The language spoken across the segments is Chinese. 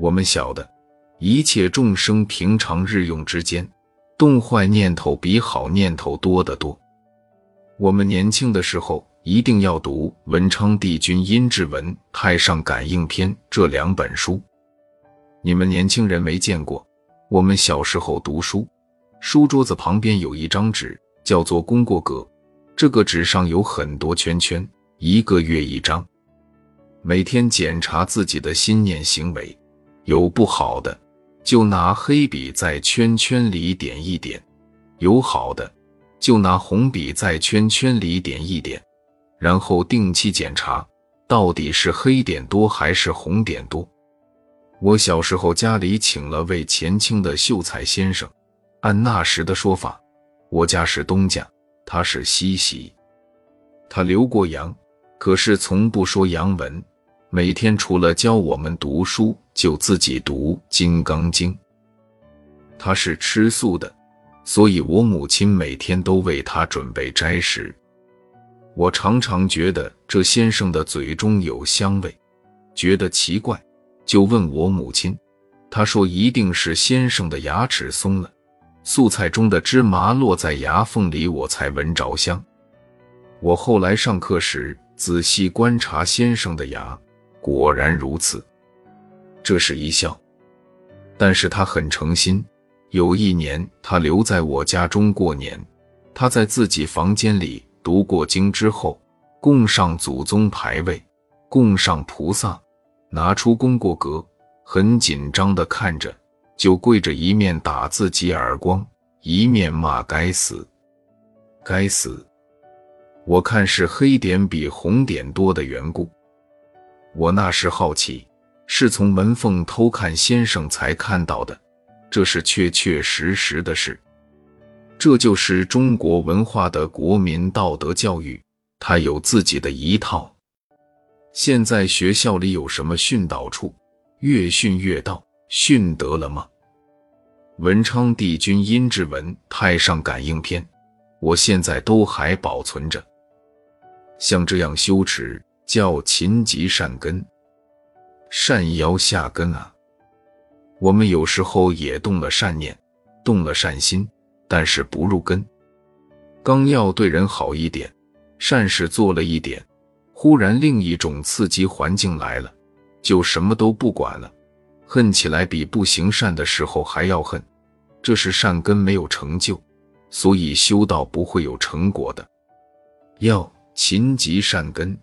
我们晓得，一切众生平常日用之间，动坏念头比好念头多得多。我们年轻的时候一定要读文昌帝君阴骘文《太上感应篇》这两本书。你们年轻人没见过，我们小时候读书，书桌子旁边有一张纸，叫做功过格。这个纸上有很多圈圈，一个月一张，每天检查自己的心念行为。有不好的，就拿黑笔在圈圈里点一点；有好的，就拿红笔在圈圈里点一点，然后定期检查，到底是黑点多还是红点多。我小时候家里请了位前清的秀才先生，按那时的说法，我家是东家，他是西席，他留过洋，可是从不说洋文。每天除了教我们读书，就自己读《金刚经》。他是吃素的，所以我母亲每天都为他准备斋食。我常常觉得这先生的嘴中有香味，觉得奇怪，就问我母亲。她说一定是先生的牙齿松了，素菜中的芝麻落在牙缝里，我才闻着香。我后来上课时仔细观察先生的牙。果然如此，这是一笑，但是他很诚心。有一年，他留在我家中过年，他在自己房间里读过经之后，供上祖宗牌位，供上菩萨，拿出功过格，很紧张的看着，就跪着一面打自己耳光，一面骂该死，该死。我看是黑点比红点多的缘故。我那时好奇，是从门缝偷看先生才看到的，这是确确实实的事。这就是中国文化的国民道德教育，它有自己的一套。现在学校里有什么训导处？越训越道，训得了吗？文昌帝君阴骘文《太上感应篇》，我现在都还保存着。像这样修持。叫勤积善根，善摇下根啊！我们有时候也动了善念，动了善心，但是不入根。刚要对人好一点，善事做了一点，忽然另一种刺激环境来了，就什么都不管了，恨起来比不行善的时候还要恨。这是善根没有成就，所以修道不会有成果的。要勤积善根。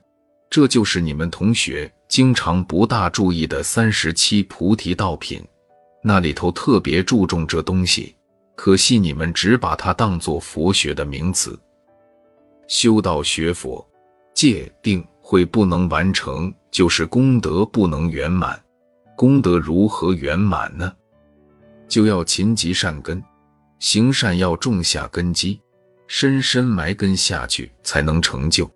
这就是你们同学经常不大注意的三十七菩提道品，那里头特别注重这东西，可惜你们只把它当作佛学的名词。修道学佛，戒定慧不能完成，就是功德不能圆满。功德如何圆满呢？就要勤积善根，行善要种下根基，深深埋根下去，才能成就。